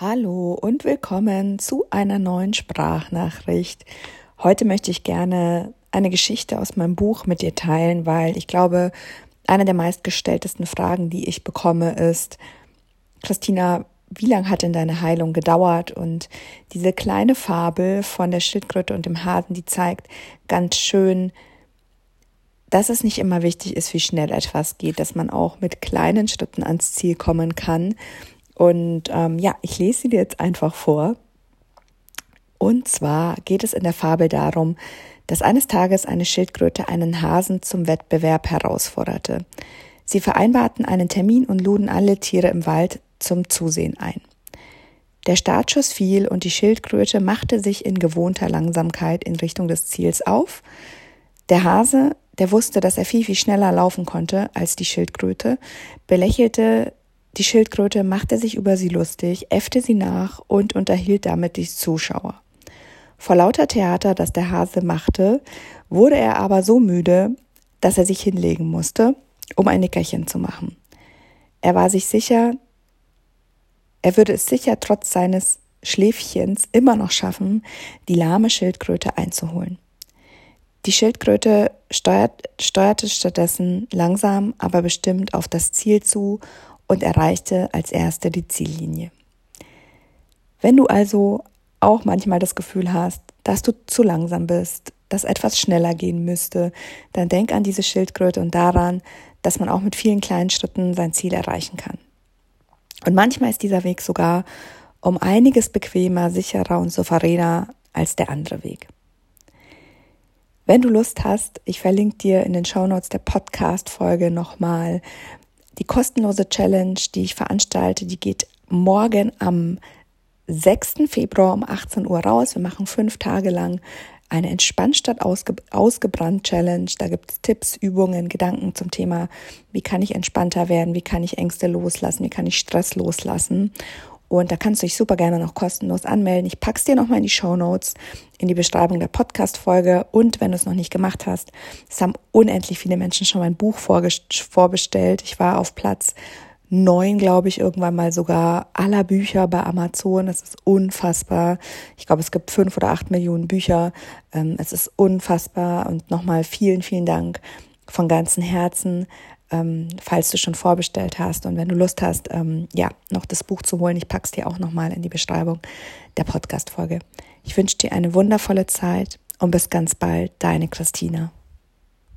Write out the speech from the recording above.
Hallo und willkommen zu einer neuen Sprachnachricht. Heute möchte ich gerne eine Geschichte aus meinem Buch mit dir teilen, weil ich glaube, eine der meistgestelltesten Fragen, die ich bekomme, ist, Christina, wie lange hat denn deine Heilung gedauert? Und diese kleine Fabel von der Schildkröte und dem Hasen, die zeigt ganz schön, dass es nicht immer wichtig ist, wie schnell etwas geht, dass man auch mit kleinen Schritten ans Ziel kommen kann und ähm, ja, ich lese sie dir jetzt einfach vor. Und zwar geht es in der Fabel darum, dass eines Tages eine Schildkröte einen Hasen zum Wettbewerb herausforderte. Sie vereinbarten einen Termin und luden alle Tiere im Wald zum Zusehen ein. Der Startschuss fiel und die Schildkröte machte sich in gewohnter Langsamkeit in Richtung des Ziels auf. Der Hase, der wusste, dass er viel, viel schneller laufen konnte als die Schildkröte, belächelte die Schildkröte machte sich über sie lustig, äffte sie nach und unterhielt damit die Zuschauer. Vor lauter Theater, das der Hase machte, wurde er aber so müde, dass er sich hinlegen musste, um ein Nickerchen zu machen. Er war sich sicher, er würde es sicher trotz seines Schläfchens immer noch schaffen, die lahme Schildkröte einzuholen. Die Schildkröte steuert, steuerte stattdessen langsam, aber bestimmt auf das Ziel zu und erreichte als erste die Ziellinie. Wenn du also auch manchmal das Gefühl hast, dass du zu langsam bist, dass etwas schneller gehen müsste, dann denk an diese Schildkröte und daran, dass man auch mit vielen kleinen Schritten sein Ziel erreichen kann. Und manchmal ist dieser Weg sogar um einiges bequemer, sicherer und souveräner als der andere Weg. Wenn du Lust hast, ich verlinke dir in den Shownotes der Podcast-Folge nochmal die kostenlose Challenge, die ich veranstalte, die geht morgen am 6. Februar um 18 Uhr raus. Wir machen fünf Tage lang eine Entspannstadt ausge ausgebrannt Challenge. Da gibt es Tipps, Übungen, Gedanken zum Thema, wie kann ich entspannter werden, wie kann ich Ängste loslassen, wie kann ich Stress loslassen. Und da kannst du dich super gerne noch kostenlos anmelden. Ich pack's dir nochmal in die Show Notes, in die Beschreibung der Podcast-Folge. Und wenn du es noch nicht gemacht hast, es haben unendlich viele Menschen schon mein Buch vorbestellt. Ich war auf Platz neun, glaube ich, irgendwann mal sogar aller Bücher bei Amazon. Das ist unfassbar. Ich glaube, es gibt fünf oder acht Millionen Bücher. Ähm, es ist unfassbar. Und nochmal vielen, vielen Dank von ganzem Herzen ähm, falls du schon vorbestellt hast und wenn du Lust hast, ähm, ja, noch das Buch zu holen. Ich pack's dir auch nochmal in die Beschreibung der Podcast-Folge. Ich wünsche dir eine wundervolle Zeit und bis ganz bald, deine Christina.